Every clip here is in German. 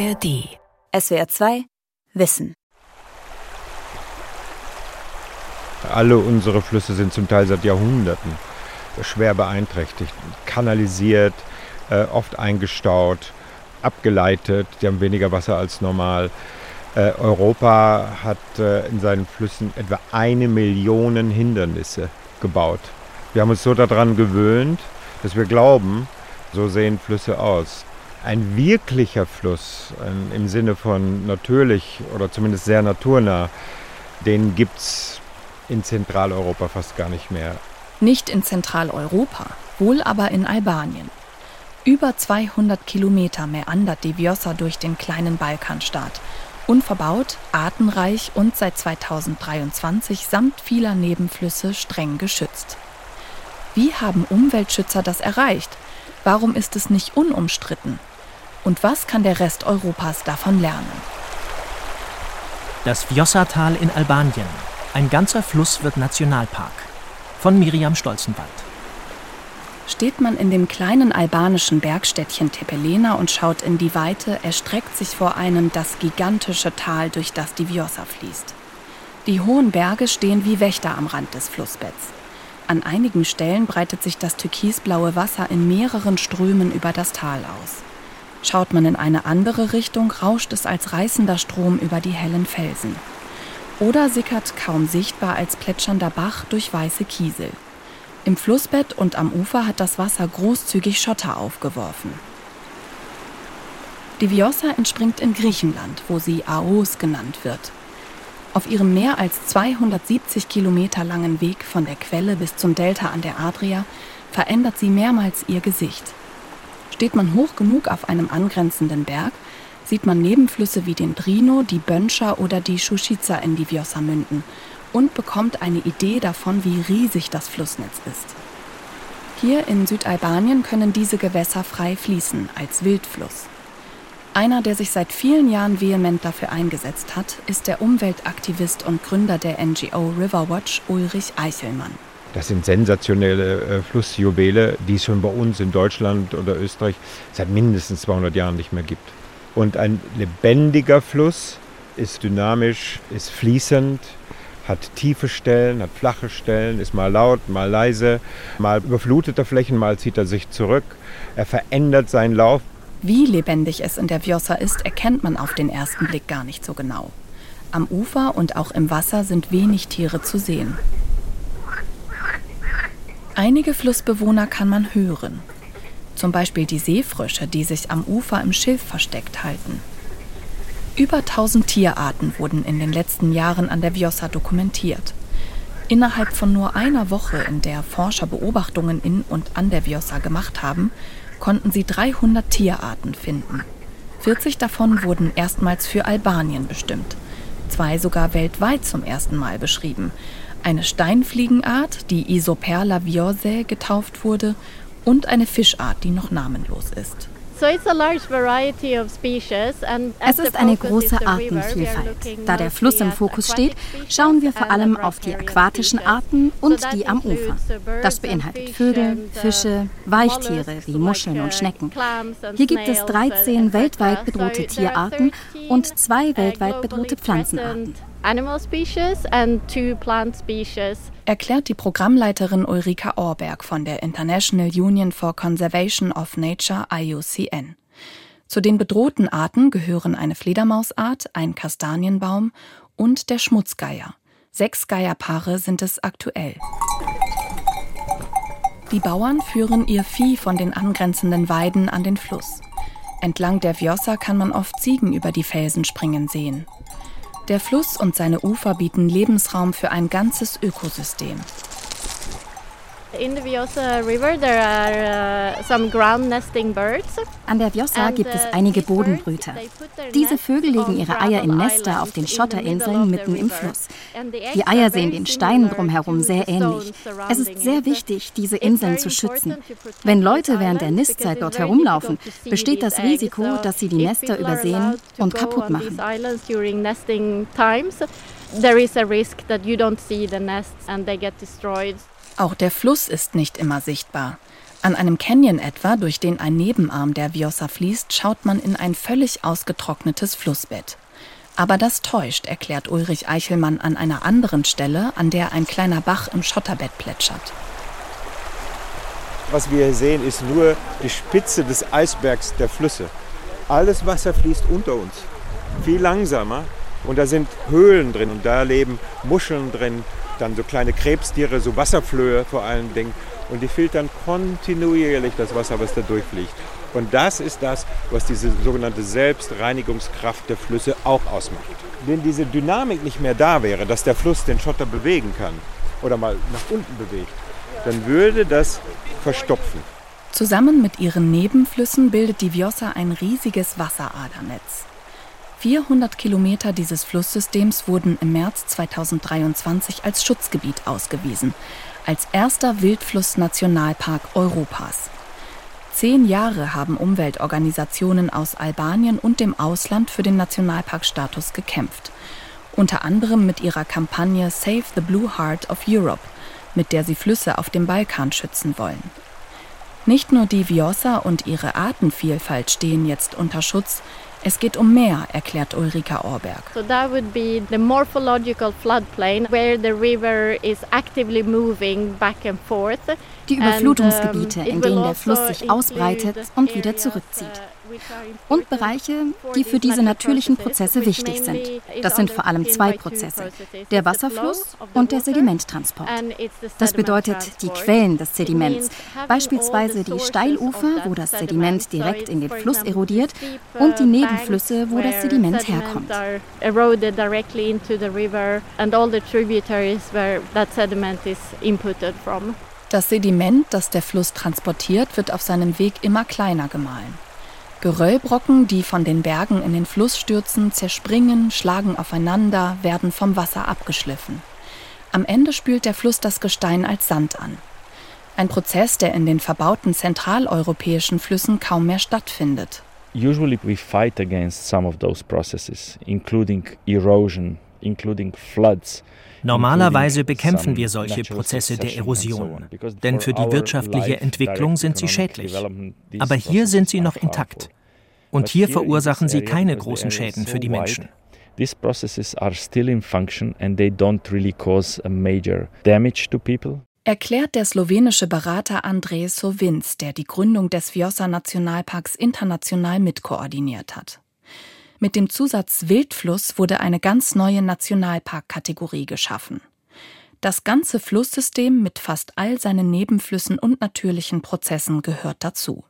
ARD. SWR 2 Wissen. Alle unsere Flüsse sind zum Teil seit Jahrhunderten schwer beeinträchtigt, kanalisiert, äh, oft eingestaut, abgeleitet. Die haben weniger Wasser als normal. Äh, Europa hat äh, in seinen Flüssen etwa eine Million Hindernisse gebaut. Wir haben uns so daran gewöhnt, dass wir glauben, so sehen Flüsse aus. Ein wirklicher Fluss ähm, im Sinne von natürlich oder zumindest sehr naturnah, den gibt es in Zentraleuropa fast gar nicht mehr. Nicht in Zentraleuropa, wohl aber in Albanien. Über 200 Kilometer meandert die Vjosa durch den kleinen Balkanstaat. Unverbaut, artenreich und seit 2023 samt vieler Nebenflüsse streng geschützt. Wie haben Umweltschützer das erreicht? Warum ist es nicht unumstritten? Und was kann der Rest Europas davon lernen? Das Vjosa-Tal in Albanien. Ein ganzer Fluss wird Nationalpark. Von Miriam Stolzenwald. Steht man in dem kleinen albanischen Bergstädtchen Tepelena und schaut in die Weite, erstreckt sich vor einem das gigantische Tal, durch das die Vjosa fließt. Die hohen Berge stehen wie Wächter am Rand des Flussbetts. An einigen Stellen breitet sich das türkisblaue Wasser in mehreren Strömen über das Tal aus. Schaut man in eine andere Richtung, rauscht es als reißender Strom über die hellen Felsen. Oder sickert kaum sichtbar als plätschernder Bach durch weiße Kiesel. Im Flussbett und am Ufer hat das Wasser großzügig Schotter aufgeworfen. Die Vjosa entspringt in Griechenland, wo sie Aos genannt wird. Auf ihrem mehr als 270 Kilometer langen Weg von der Quelle bis zum Delta an der Adria verändert sie mehrmals ihr Gesicht. Steht man hoch genug auf einem angrenzenden Berg, sieht man Nebenflüsse wie den Drino, die Bönscher oder die Shushica in die Vjosa münden und bekommt eine Idee davon, wie riesig das Flussnetz ist. Hier in Südalbanien können diese Gewässer frei fließen als Wildfluss. Einer, der sich seit vielen Jahren vehement dafür eingesetzt hat, ist der Umweltaktivist und Gründer der NGO Riverwatch Ulrich Eichelmann. Das sind sensationelle äh, Flussjuwele, die es schon bei uns in Deutschland oder Österreich seit mindestens 200 Jahren nicht mehr gibt. Und ein lebendiger Fluss ist dynamisch, ist fließend, hat tiefe Stellen, hat flache Stellen, ist mal laut, mal leise, mal überflutet er Flächen, mal zieht er sich zurück. Er verändert seinen Lauf. Wie lebendig es in der Vjosa ist, erkennt man auf den ersten Blick gar nicht so genau. Am Ufer und auch im Wasser sind wenig Tiere zu sehen. Einige Flussbewohner kann man hören. Zum Beispiel die Seefrösche, die sich am Ufer im Schilf versteckt halten. Über 1000 Tierarten wurden in den letzten Jahren an der Vjosa dokumentiert. Innerhalb von nur einer Woche, in der Forscher Beobachtungen in und an der Vjosa gemacht haben, konnten sie 300 Tierarten finden. 40 davon wurden erstmals für Albanien bestimmt, zwei sogar weltweit zum ersten Mal beschrieben. Eine Steinfliegenart, die Isoperla viosae getauft wurde, und eine Fischart, die noch namenlos ist. Es ist eine große Artenvielfalt. Da der Fluss im Fokus steht, schauen wir vor allem auf die aquatischen Arten und die am Ufer. Das beinhaltet Vögel, Fische, Weichtiere wie Muscheln und Schnecken. Hier gibt es 13 weltweit bedrohte Tierarten und zwei weltweit bedrohte Pflanzenarten. Animal species and two plant species. Erklärt die Programmleiterin Ulrika Orberg von der International Union for Conservation of Nature IUCN. Zu den bedrohten Arten gehören eine Fledermausart, ein Kastanienbaum und der Schmutzgeier. Sechs Geierpaare sind es aktuell. Die Bauern führen ihr Vieh von den angrenzenden Weiden an den Fluss. Entlang der Vjosa kann man oft Ziegen über die Felsen springen sehen. Der Fluss und seine Ufer bieten Lebensraum für ein ganzes Ökosystem. An der Vjosa gibt es uh, einige Bodenbrüter. Diese Vögel legen ihre Eier in Nester auf den Schotterinseln mitten im Fluss. Die Eier sehen den Steinen drumherum sehr ähnlich. Es ist sehr wichtig, diese Inseln zu schützen. Wenn Leute während der Nistzeit dort herumlaufen, besteht das Risiko, dass sie die Nester übersehen und kaputt machen. There is a risk that you don't see the nests and they get destroyed. Auch der Fluss ist nicht immer sichtbar. An einem Canyon etwa, durch den ein Nebenarm der Vjosa fließt, schaut man in ein völlig ausgetrocknetes Flussbett. Aber das täuscht, erklärt Ulrich Eichelmann an einer anderen Stelle, an der ein kleiner Bach im Schotterbett plätschert. Was wir hier sehen, ist nur die Spitze des Eisbergs der Flüsse. Alles Wasser fließt unter uns, viel langsamer. Und da sind Höhlen drin und da leben Muscheln drin, dann so kleine Krebstiere, so Wasserflöhe vor allen Dingen. Und die filtern kontinuierlich das Wasser, was da durchfliegt. Und das ist das, was diese sogenannte Selbstreinigungskraft der Flüsse auch ausmacht. Wenn diese Dynamik nicht mehr da wäre, dass der Fluss den Schotter bewegen kann oder mal nach unten bewegt, dann würde das verstopfen. Zusammen mit ihren Nebenflüssen bildet die Vjosa ein riesiges Wasseradernetz. 400 Kilometer dieses Flusssystems wurden im März 2023 als Schutzgebiet ausgewiesen, als erster Wildflussnationalpark Europas. Zehn Jahre haben Umweltorganisationen aus Albanien und dem Ausland für den Nationalparkstatus gekämpft. Unter anderem mit ihrer Kampagne Save the Blue Heart of Europe, mit der sie Flüsse auf dem Balkan schützen wollen. Nicht nur die Vjosa und ihre Artenvielfalt stehen jetzt unter Schutz, es geht um mehr, erklärt Ulrika Orberg. So that would be the morphological floodplain where the river is actively moving back and forth. Die Überflutungsgebiete, in denen der Fluss sich ausbreitet und wieder zurückzieht. Und Bereiche, die für diese natürlichen Prozesse wichtig sind. Das sind vor allem zwei Prozesse, der Wasserfluss und der Sedimenttransport. Das bedeutet die Quellen des Sediments, beispielsweise die Steilufer, wo das Sediment direkt in den Fluss erodiert, und die Nebenflüsse, wo das Sediment herkommt. Das Sediment, das der Fluss transportiert, wird auf seinem Weg immer kleiner gemahlen. Geröllbrocken, die von den Bergen in den Fluss stürzen, zerspringen, schlagen aufeinander, werden vom Wasser abgeschliffen. Am Ende spült der Fluss das Gestein als Sand an. Ein Prozess, der in den verbauten zentraleuropäischen Flüssen kaum mehr stattfindet. Usually we fight against some of those processes, including erosion, including floods. Normalerweise bekämpfen wir solche Prozesse der Erosion, denn für die wirtschaftliche Entwicklung sind sie schädlich. Aber hier sind sie noch intakt. Und hier verursachen sie keine großen Schäden für die Menschen. These processes are still in function and they don't really cause a major damage to people. Erklärt der slowenische Berater Andrej Sovinc, der die Gründung des Vjosa Nationalparks international mitkoordiniert hat. Mit dem Zusatz Wildfluss wurde eine ganz neue Nationalparkkategorie geschaffen. Das ganze Flusssystem mit fast all seinen Nebenflüssen und natürlichen Prozessen gehört dazu.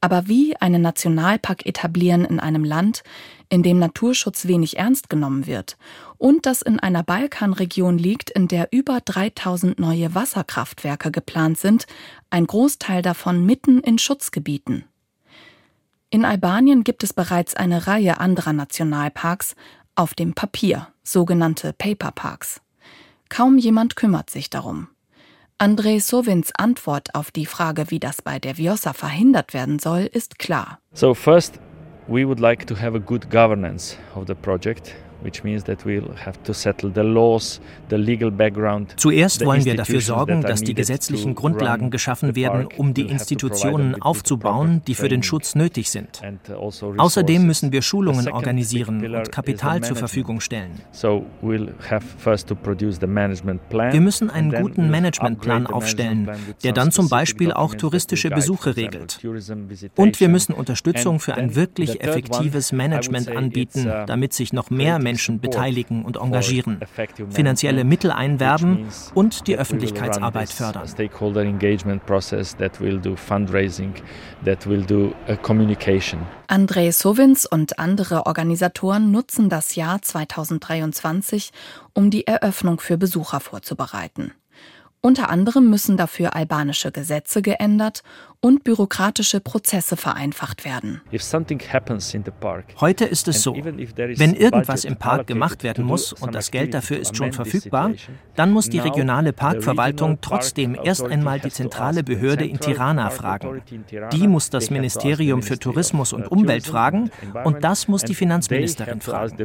Aber wie einen Nationalpark etablieren in einem Land, in dem Naturschutz wenig ernst genommen wird und das in einer Balkanregion liegt, in der über 3000 neue Wasserkraftwerke geplant sind, ein Großteil davon mitten in Schutzgebieten. In Albanien gibt es bereits eine Reihe anderer Nationalparks auf dem Papier, sogenannte Paperparks. Kaum jemand kümmert sich darum. André Sovins Antwort auf die Frage, wie das bei der Vjosa verhindert werden soll, ist klar. So first we would like to have a good governance of the project Zuerst wollen wir dafür sorgen, dass die gesetzlichen Grundlagen geschaffen werden, um die Institutionen aufzubauen, die für den Schutz nötig sind. Also Außerdem müssen wir Schulungen organisieren und Kapital zur Verfügung stellen. Wir müssen einen guten Managementplan aufstellen, der dann zum Beispiel auch touristische Besuche regelt. Und wir müssen Unterstützung für ein wirklich effektives Management anbieten, uh, damit sich noch mehr Menschen Menschen beteiligen und engagieren, finanzielle Mittel einwerben und die Öffentlichkeitsarbeit fördern. André Sovins und andere Organisatoren nutzen das Jahr 2023, um die Eröffnung für Besucher vorzubereiten. Unter anderem müssen dafür albanische Gesetze geändert und bürokratische Prozesse vereinfacht werden. Heute ist es so, wenn irgendwas im Park gemacht werden muss und das Geld dafür ist schon verfügbar, dann muss die regionale Parkverwaltung trotzdem erst einmal die zentrale Behörde in Tirana fragen. Die muss das Ministerium für Tourismus und Umwelt fragen und das muss die Finanzministerin fragen.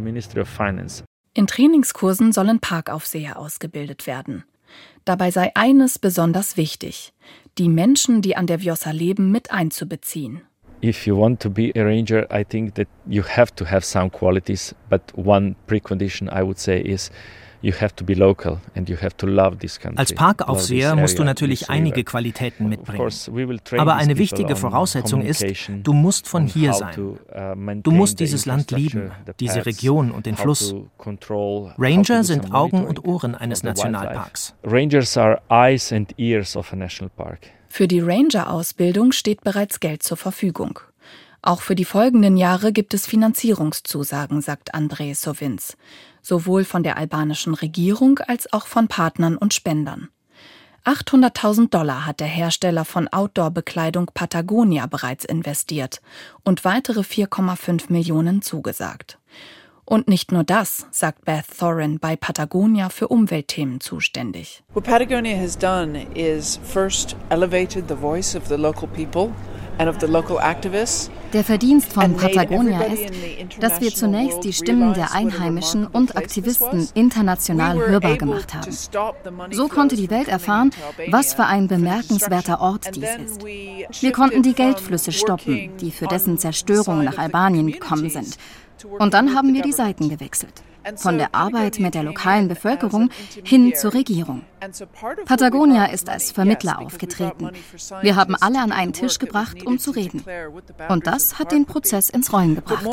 In Trainingskursen sollen Parkaufseher ausgebildet werden. Dabei sei eines besonders wichtig. die Menschen, die an der Vjosa leben, mit einzubeziehen. If you want to be a ranger, I think that you have to have some qualities, but one precondition I would say is als Parkaufseher musst du natürlich einige Qualitäten mitbringen. Aber eine wichtige Voraussetzung ist, du musst von hier sein. Uh, du musst dieses Land lieben, diese Region und den Fluss. Ranger sind Augen und Ohren eines Nationalparks. Rangers are eyes and ears of a national park. Für die Ranger-Ausbildung steht bereits Geld zur Verfügung. Auch für die folgenden Jahre gibt es Finanzierungszusagen, sagt André Sovins sowohl von der albanischen Regierung als auch von Partnern und Spendern. 800.000 Dollar hat der Hersteller von Outdoor-Bekleidung Patagonia bereits investiert und weitere 4,5 Millionen zugesagt. Und nicht nur das, sagt Beth Thorin bei Patagonia für Umweltthemen zuständig. What Patagonia has done is first elevated the voice of the local people der Verdienst von Patagonia ist, dass wir zunächst die Stimmen der Einheimischen und Aktivisten international hörbar gemacht haben. So konnte die Welt erfahren, was für ein bemerkenswerter Ort dies ist. Wir konnten die Geldflüsse stoppen, die für dessen Zerstörung nach Albanien gekommen sind. Und dann haben wir die Seiten gewechselt von der Arbeit mit der lokalen Bevölkerung hin zur Regierung. Patagonia ist als Vermittler aufgetreten. Wir haben alle an einen Tisch gebracht, um zu reden. Und das hat den Prozess ins Rollen gebracht.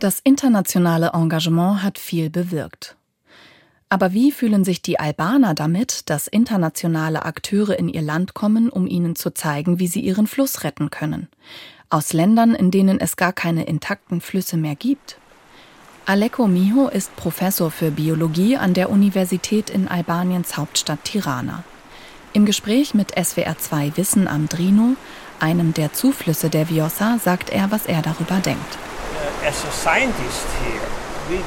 Das internationale Engagement hat viel bewirkt. Aber wie fühlen sich die Albaner damit, dass internationale Akteure in ihr Land kommen, um ihnen zu zeigen, wie sie ihren Fluss retten können? Aus Ländern, in denen es gar keine intakten Flüsse mehr gibt? Aleko Miho ist Professor für Biologie an der Universität in Albaniens Hauptstadt Tirana. Im Gespräch mit SWR2 Wissen am Drino, einem der Zuflüsse der Vjosa, sagt er, was er darüber denkt. As a scientist here, we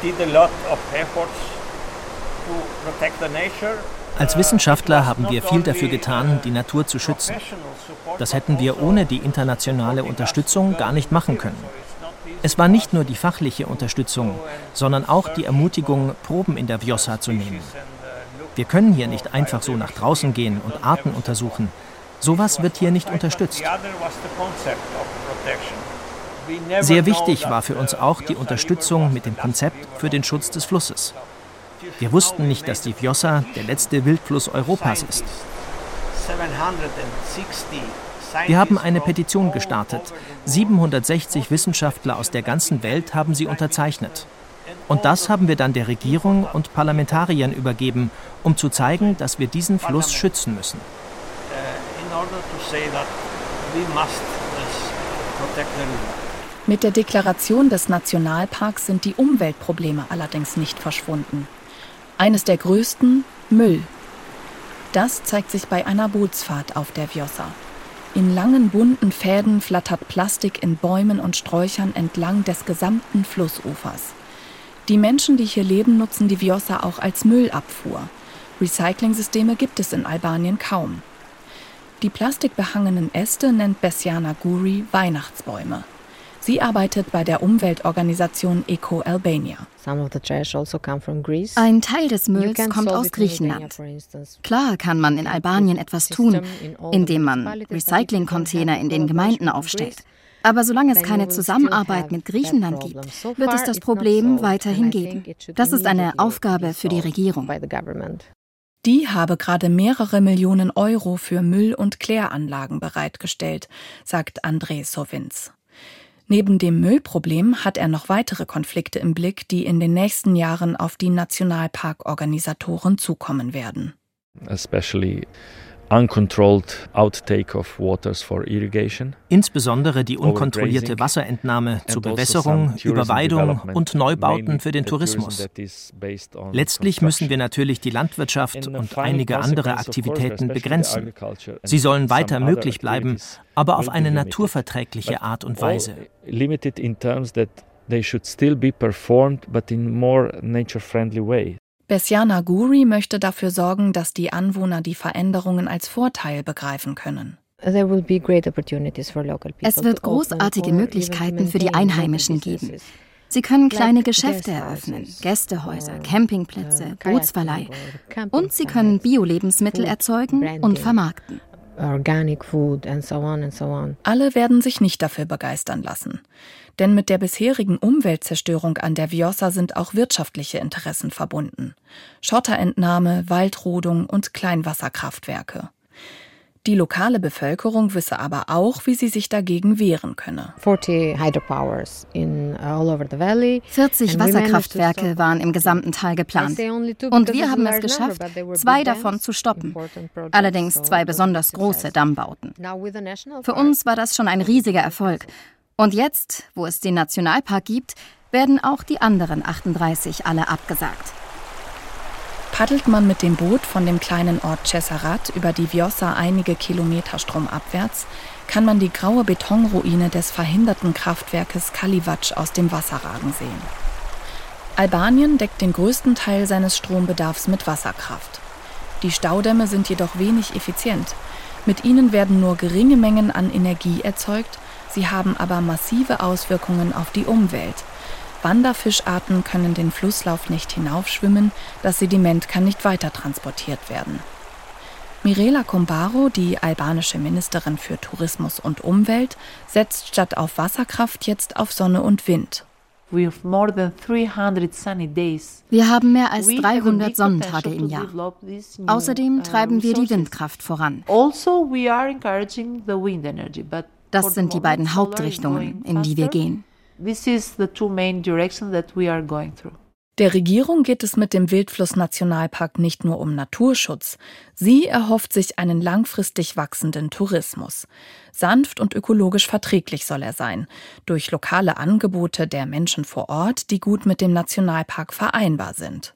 did a lot of efforts als Wissenschaftler haben wir viel dafür getan, die Natur zu schützen. Das hätten wir ohne die internationale Unterstützung gar nicht machen können. Es war nicht nur die fachliche Unterstützung, sondern auch die Ermutigung, Proben in der Vjosa zu nehmen. Wir können hier nicht einfach so nach draußen gehen und Arten untersuchen. Sowas wird hier nicht unterstützt. Sehr wichtig war für uns auch die Unterstützung mit dem Konzept für den Schutz des Flusses. Wir wussten nicht, dass die Vjosa der letzte Wildfluss Europas ist. Wir haben eine Petition gestartet. 760 Wissenschaftler aus der ganzen Welt haben sie unterzeichnet. Und das haben wir dann der Regierung und Parlamentariern übergeben, um zu zeigen, dass wir diesen Fluss schützen müssen. Mit der Deklaration des Nationalparks sind die Umweltprobleme allerdings nicht verschwunden. Eines der größten Müll. Das zeigt sich bei einer Bootsfahrt auf der Vjosa. In langen bunten Fäden flattert Plastik in Bäumen und Sträuchern entlang des gesamten Flussufers. Die Menschen, die hier leben, nutzen die Vjosa auch als Müllabfuhr. Recyclingsysteme gibt es in Albanien kaum. Die plastikbehangenen Äste nennt Bessiana Guri Weihnachtsbäume. Sie arbeitet bei der Umweltorganisation Eco Albania. Also Ein Teil des Mülls kommt aus Griechenland. Klar kann man in Albanien etwas tun, indem man Recyclingcontainer in den Gemeinden aufstellt. Aber solange es keine Zusammenarbeit mit Griechenland gibt, wird es das Problem weiterhin geben. Das ist eine Aufgabe für die Regierung. Die habe gerade mehrere Millionen Euro für Müll- und Kläranlagen bereitgestellt, sagt André Sovins. Neben dem Müllproblem hat er noch weitere Konflikte im Blick, die in den nächsten Jahren auf die Nationalparkorganisatoren zukommen werden. Especially uncontrolled outtake of waters for irrigation. Insbesondere die unkontrollierte Wasserentnahme zur also Bewässerung, Überweidung und Neubauten für den Tourismus. Letztlich müssen wir natürlich die Landwirtschaft und einige andere Aktivitäten begrenzen. Sie sollen weiter möglich bleiben, aber auf eine naturverträgliche Art und Weise. Limited in terms that they should still be performed, but in more nature-friendly way. Bessiana Guri möchte dafür sorgen, dass die Anwohner die Veränderungen als Vorteil begreifen können. Es wird großartige Möglichkeiten für die Einheimischen geben. Sie können kleine Geschäfte eröffnen, Gästehäuser, Campingplätze, Bootsverleih. Und sie können Bio-Lebensmittel erzeugen und vermarkten. Alle werden sich nicht dafür begeistern lassen. Denn mit der bisherigen Umweltzerstörung an der Vjosa sind auch wirtschaftliche Interessen verbunden. Schotterentnahme, Waldrodung und Kleinwasserkraftwerke. Die lokale Bevölkerung wisse aber auch, wie sie sich dagegen wehren könne. 40 Wasserkraftwerke waren im gesamten Tal geplant. Und wir haben es geschafft, zwei davon zu stoppen. Allerdings zwei besonders große Dammbauten. Für uns war das schon ein riesiger Erfolg. Und jetzt, wo es den Nationalpark gibt, werden auch die anderen 38 alle abgesagt. Paddelt man mit dem Boot von dem kleinen Ort Cesarat über die Vjosa einige Kilometer stromabwärts, kann man die graue Betonruine des verhinderten Kraftwerkes Kalivac aus dem Wasser ragen sehen. Albanien deckt den größten Teil seines Strombedarfs mit Wasserkraft. Die Staudämme sind jedoch wenig effizient. Mit ihnen werden nur geringe Mengen an Energie erzeugt, sie haben aber massive Auswirkungen auf die Umwelt, Wanderfischarten können den Flusslauf nicht hinaufschwimmen, das Sediment kann nicht weiter transportiert werden. Mirela Kombaro, die albanische Ministerin für Tourismus und Umwelt, setzt statt auf Wasserkraft jetzt auf Sonne und Wind. Wir haben mehr als 300 Sonnentage im Jahr. Außerdem treiben wir die Windkraft voran. Also, das sind die beiden Hauptrichtungen, in die wir gehen. This is the two main directions that we are going through. Der Regierung geht es mit dem Wildfluss-Nationalpark nicht nur um Naturschutz. Sie erhofft sich einen langfristig wachsenden Tourismus. Sanft und ökologisch verträglich soll er sein, durch lokale Angebote der Menschen vor Ort, die gut mit dem Nationalpark vereinbar sind.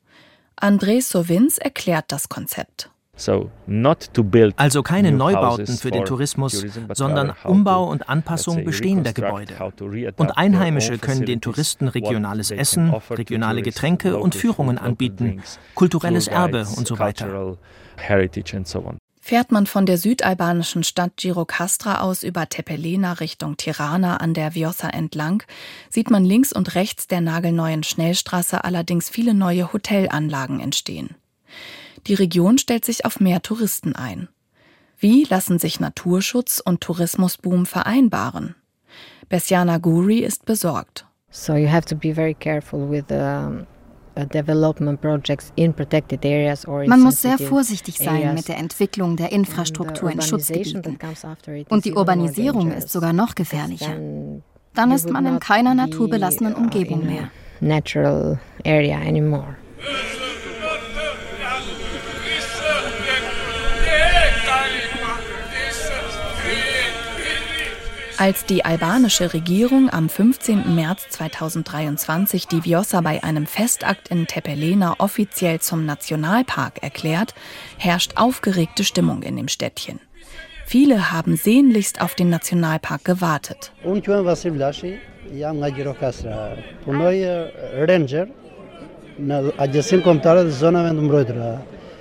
André Sovins erklärt das Konzept. Also keine Neubauten für den Tourismus, sondern Umbau und Anpassung bestehender Gebäude. Und Einheimische können den Touristen regionales Essen, regionale Getränke und Führungen anbieten, kulturelles Erbe und so weiter. Fährt man von der südalbanischen Stadt Girocastra aus über Tepelena Richtung Tirana an der Vjosa entlang, sieht man links und rechts der nagelneuen Schnellstraße allerdings viele neue Hotelanlagen entstehen. Die Region stellt sich auf mehr Touristen ein. Wie lassen sich Naturschutz und Tourismusboom vereinbaren? Bessiana Guri ist besorgt. So you have to be very careful with uh, man muss sehr vorsichtig sein mit der Entwicklung der Infrastruktur in Schutzgebieten. Und die Urbanisierung ist sogar noch gefährlicher. Dann ist man in keiner naturbelassenen Umgebung mehr. Als die albanische Regierung am 15. März 2023 die Vjosa bei einem Festakt in Tepelena offiziell zum Nationalpark erklärt, herrscht aufgeregte Stimmung in dem Städtchen. Viele haben sehnlichst auf den Nationalpark gewartet.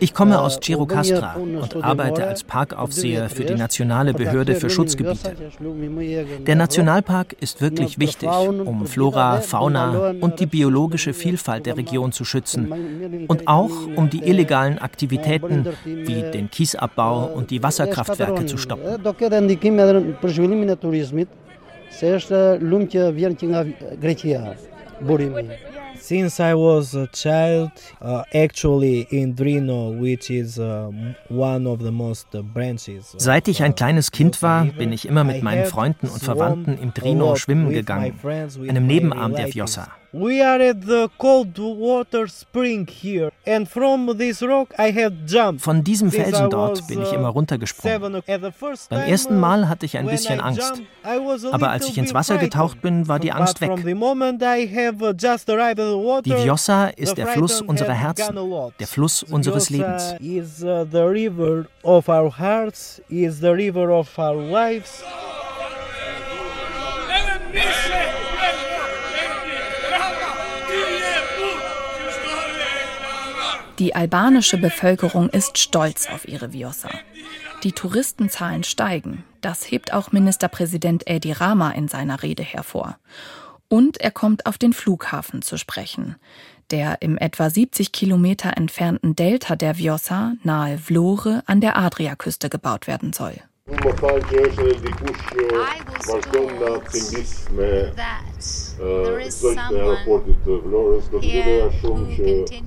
Ich komme aus Girocastra und arbeite als Parkaufseher für die nationale Behörde für Schutzgebiete. Der Nationalpark ist wirklich wichtig, um Flora, Fauna und die biologische Vielfalt der Region zu schützen. Und auch um die illegalen Aktivitäten wie den Kiesabbau und die Wasserkraftwerke zu stoppen. Since I was a child, uh, actually in Drino, which is uh, one of the most branches. Seit ich ein kleines Kind war, bin ich immer mit meinen Freunden und Verwandten im Drino schwimmen gegangen, einem Nebenarm der Vjosa. We are at the cold water spring here and from this rock I have jumped. Von diesem Felsen dort bin ich immer uh, runtergesprungen. Beim ersten Mal hatte ich ein bisschen Angst, aber als ich ins Wasser getaucht bin, war die Angst weg. Uh, die Vjosa ist der Fluss unserer Herzen, der Fluss unseres Lebens. Is uh, the river of our hearts, is the river of our lives. Die albanische Bevölkerung ist stolz auf ihre Vjosa. Die Touristenzahlen steigen. Das hebt auch Ministerpräsident Edi Rama in seiner Rede hervor. Und er kommt auf den Flughafen zu sprechen, der im etwa 70 Kilometer entfernten Delta der Vjosa nahe Vlore an der Adriaküste gebaut werden soll.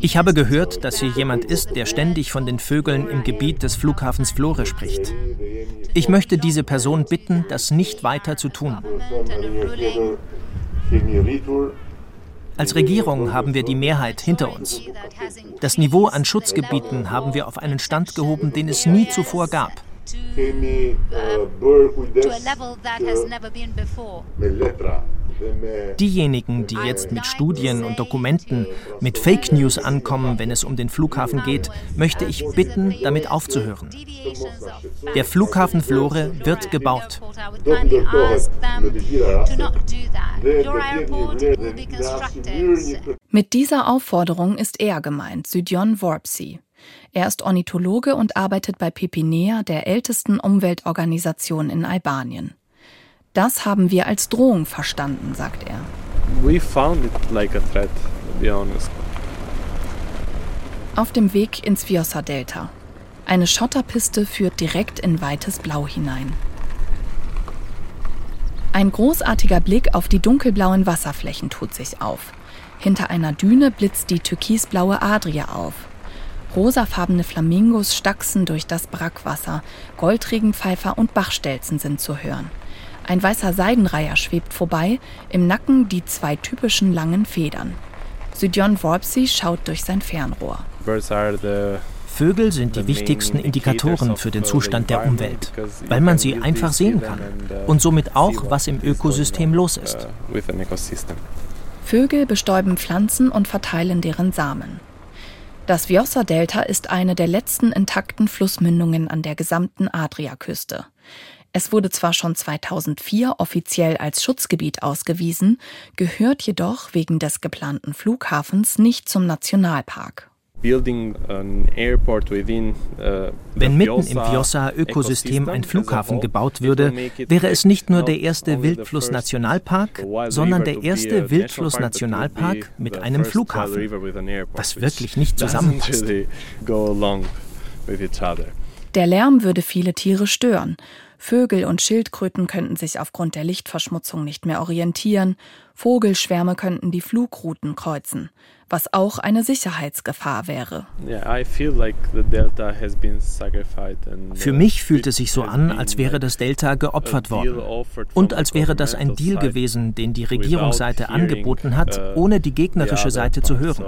Ich habe gehört, dass hier jemand ist, der ständig von den Vögeln im Gebiet des Flughafens Flore spricht. Ich möchte diese Person bitten, das nicht weiter zu tun. Als Regierung haben wir die Mehrheit hinter uns. Das Niveau an Schutzgebieten haben wir auf einen Stand gehoben, den es nie zuvor gab to, to a level that has never been before. Diejenigen, die jetzt mit Studien und Dokumenten, mit Fake News ankommen, wenn es um den Flughafen geht, möchte ich bitten, damit aufzuhören. Der Flughafen Flore wird gebaut. Mit dieser Aufforderung ist er gemeint, Sydjon Worpsey. Er ist Ornithologe und arbeitet bei Pepinea, der ältesten Umweltorganisation in Albanien. Das haben wir als Drohung verstanden, sagt er. We found it like a threat, to be honest. Auf dem Weg ins Vjosa-Delta. Eine Schotterpiste führt direkt in weites Blau hinein. Ein großartiger Blick auf die dunkelblauen Wasserflächen tut sich auf. Hinter einer Düne blitzt die türkisblaue Adria auf. Rosafarbene Flamingos stachsen durch das Brackwasser, Goldregenpfeifer und Bachstelzen sind zu hören. Ein weißer Seidenreiher schwebt vorbei, im Nacken die zwei typischen langen Federn. Sydjon Worpsey schaut durch sein Fernrohr. Vögel sind die wichtigsten Indikatoren für den Zustand der Umwelt, weil man sie einfach sehen kann und somit auch, was im Ökosystem los ist. Vögel bestäuben Pflanzen und verteilen deren Samen. Das Vjosa-Delta ist eine der letzten intakten Flussmündungen an der gesamten Adriaküste. Es wurde zwar schon 2004 offiziell als Schutzgebiet ausgewiesen, gehört jedoch wegen des geplanten Flughafens nicht zum Nationalpark. Uh, Wenn mitten im Vjosa-Ökosystem ein Flughafen gebaut würde, wäre es nicht nur der erste Wildfluss-Nationalpark, sondern der erste Wildfluss-Nationalpark mit einem Flughafen, was wirklich nicht zusammenpasst. Der Lärm würde viele Tiere stören. Vögel und Schildkröten könnten sich aufgrund der Lichtverschmutzung nicht mehr orientieren, Vogelschwärme könnten die Flugrouten kreuzen, was auch eine Sicherheitsgefahr wäre. Für mich fühlt es sich so an, als wäre das Delta geopfert worden und als wäre das ein Deal gewesen, den die Regierungsseite angeboten hat, ohne die gegnerische Seite zu hören.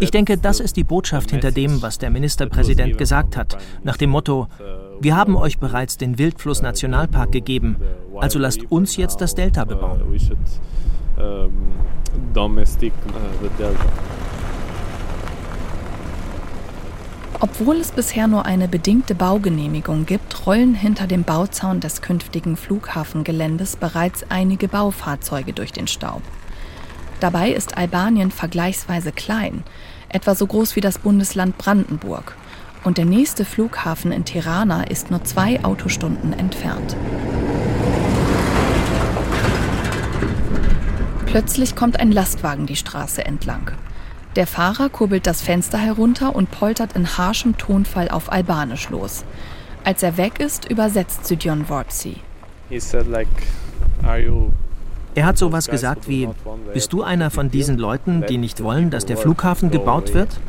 Ich denke, das ist die Botschaft hinter dem, was der Ministerpräsident gesagt hat, nach dem Motto, wir haben euch bereits den Wildfluss Nationalpark gegeben, also lasst uns jetzt das Delta bebauen. Obwohl es bisher nur eine bedingte Baugenehmigung gibt, rollen hinter dem Bauzaun des künftigen Flughafengeländes bereits einige Baufahrzeuge durch den Staub. Dabei ist Albanien vergleichsweise klein, etwa so groß wie das Bundesland Brandenburg und der nächste Flughafen in Tirana ist nur zwei Autostunden entfernt. Plötzlich kommt ein Lastwagen die Straße entlang. Der Fahrer kurbelt das Fenster herunter und poltert in harschem Tonfall auf Albanisch los. Als er weg ist, übersetzt Sydjon Worpsi. Er hat sowas gesagt wie, bist du einer von diesen Leuten, die nicht wollen, dass der Flughafen gebaut wird?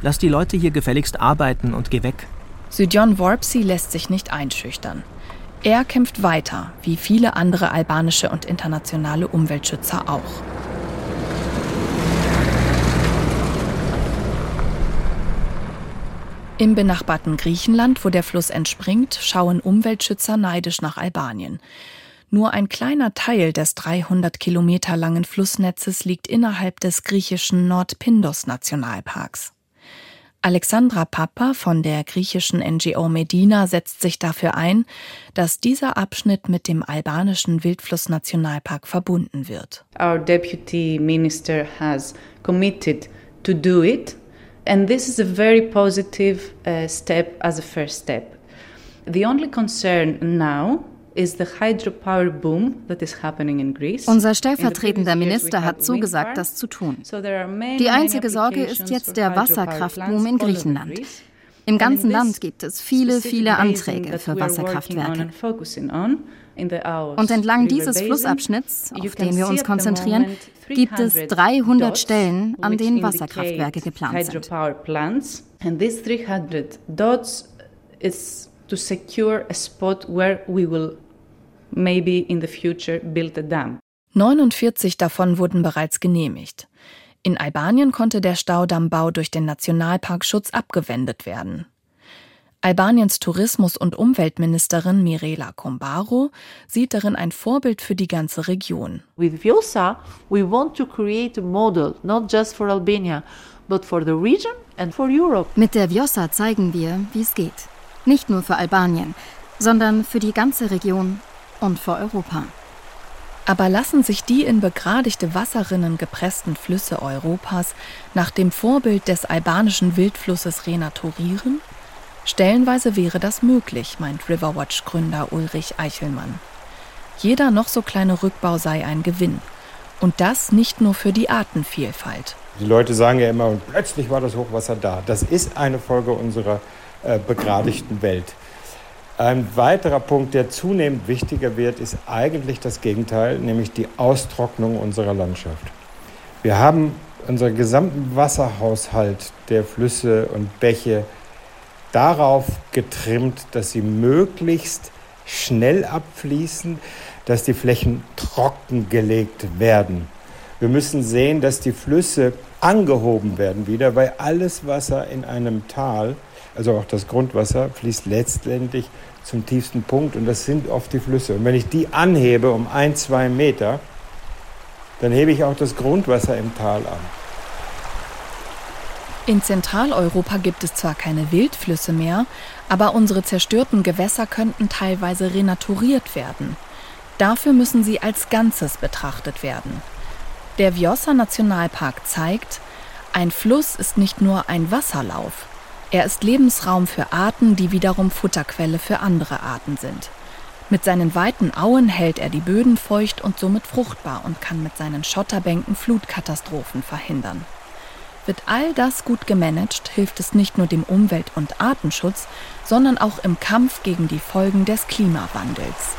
Lass die Leute hier gefälligst arbeiten und geh weg. Sydjon Worpsi lässt sich nicht einschüchtern. Er kämpft weiter, wie viele andere albanische und internationale Umweltschützer auch. Im benachbarten Griechenland, wo der Fluss entspringt, schauen Umweltschützer neidisch nach Albanien. Nur ein kleiner Teil des 300 Kilometer langen Flussnetzes liegt innerhalb des griechischen Nordpindos-Nationalparks. Alexandra Papa von der griechischen NGO Medina setzt sich dafür ein, dass dieser Abschnitt mit dem albanischen Wildflussnationalpark verbunden wird. Our deputy minister has committed to do it and this is a very positive uh, step as a first step. The only concern now Unser stellvertretender Minister hat zugesagt, das zu tun. Die einzige Sorge ist jetzt der Wasserkraftboom in Griechenland. Im ganzen Land gibt es viele, viele Anträge für Wasserkraftwerke. Und entlang dieses Flussabschnitts, auf den wir uns konzentrieren, gibt es 300 Stellen, an denen Wasserkraftwerke geplant sind. And these 300 dots is to secure a spot where we will maybe in the future build a dam. 49 davon wurden bereits genehmigt. In Albanien konnte der Staudammbau durch den Nationalparkschutz abgewendet werden. Albaniens Tourismus- und Umweltministerin Mirela Kombaro sieht darin ein Vorbild für die ganze Region. With Vjosa, we want to create a model not just for Albania, but for the region and for Europe. Mit der Vjosa zeigen wir, wie es geht. Nicht nur für Albanien, sondern für die ganze Region und für Europa. Aber lassen sich die in begradigte Wasserrinnen gepressten Flüsse Europas nach dem Vorbild des albanischen Wildflusses renaturieren? Stellenweise wäre das möglich, meint Riverwatch-Gründer Ulrich Eichelmann. Jeder noch so kleine Rückbau sei ein Gewinn. Und das nicht nur für die Artenvielfalt. Die Leute sagen ja immer, und plötzlich war das Hochwasser da. Das ist eine Folge unserer äh, begradigten Welt. Ein weiterer Punkt, der zunehmend wichtiger wird, ist eigentlich das Gegenteil, nämlich die Austrocknung unserer Landschaft. Wir haben unseren gesamten Wasserhaushalt der Flüsse und Bäche darauf getrimmt, dass sie möglichst schnell abfließen, dass die Flächen trockengelegt werden. Wir müssen sehen, dass die Flüsse angehoben werden wieder, weil alles Wasser in einem Tal, also auch das Grundwasser, fließt letztendlich zum tiefsten Punkt und das sind oft die Flüsse. Und wenn ich die anhebe um ein, zwei Meter, dann hebe ich auch das Grundwasser im Tal an. In Zentraleuropa gibt es zwar keine Wildflüsse mehr, aber unsere zerstörten Gewässer könnten teilweise renaturiert werden. Dafür müssen sie als Ganzes betrachtet werden. Der Vjosa Nationalpark zeigt, ein Fluss ist nicht nur ein Wasserlauf, er ist Lebensraum für Arten, die wiederum Futterquelle für andere Arten sind. Mit seinen weiten Auen hält er die Böden feucht und somit fruchtbar und kann mit seinen Schotterbänken Flutkatastrophen verhindern. Wird all das gut gemanagt, hilft es nicht nur dem Umwelt- und Artenschutz, sondern auch im Kampf gegen die Folgen des Klimawandels.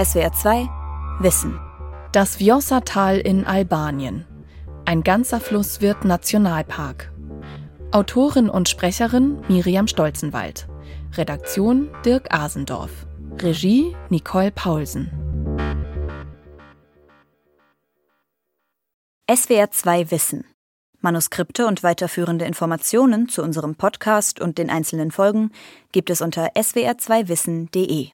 SWR 2 Wissen. Das Vjosa-Tal in Albanien. Ein ganzer Fluss wird Nationalpark. Autorin und Sprecherin Miriam Stolzenwald. Redaktion Dirk Asendorf. Regie Nicole Paulsen. SWR 2 Wissen. Manuskripte und weiterführende Informationen zu unserem Podcast und den einzelnen Folgen gibt es unter swr2wissen.de.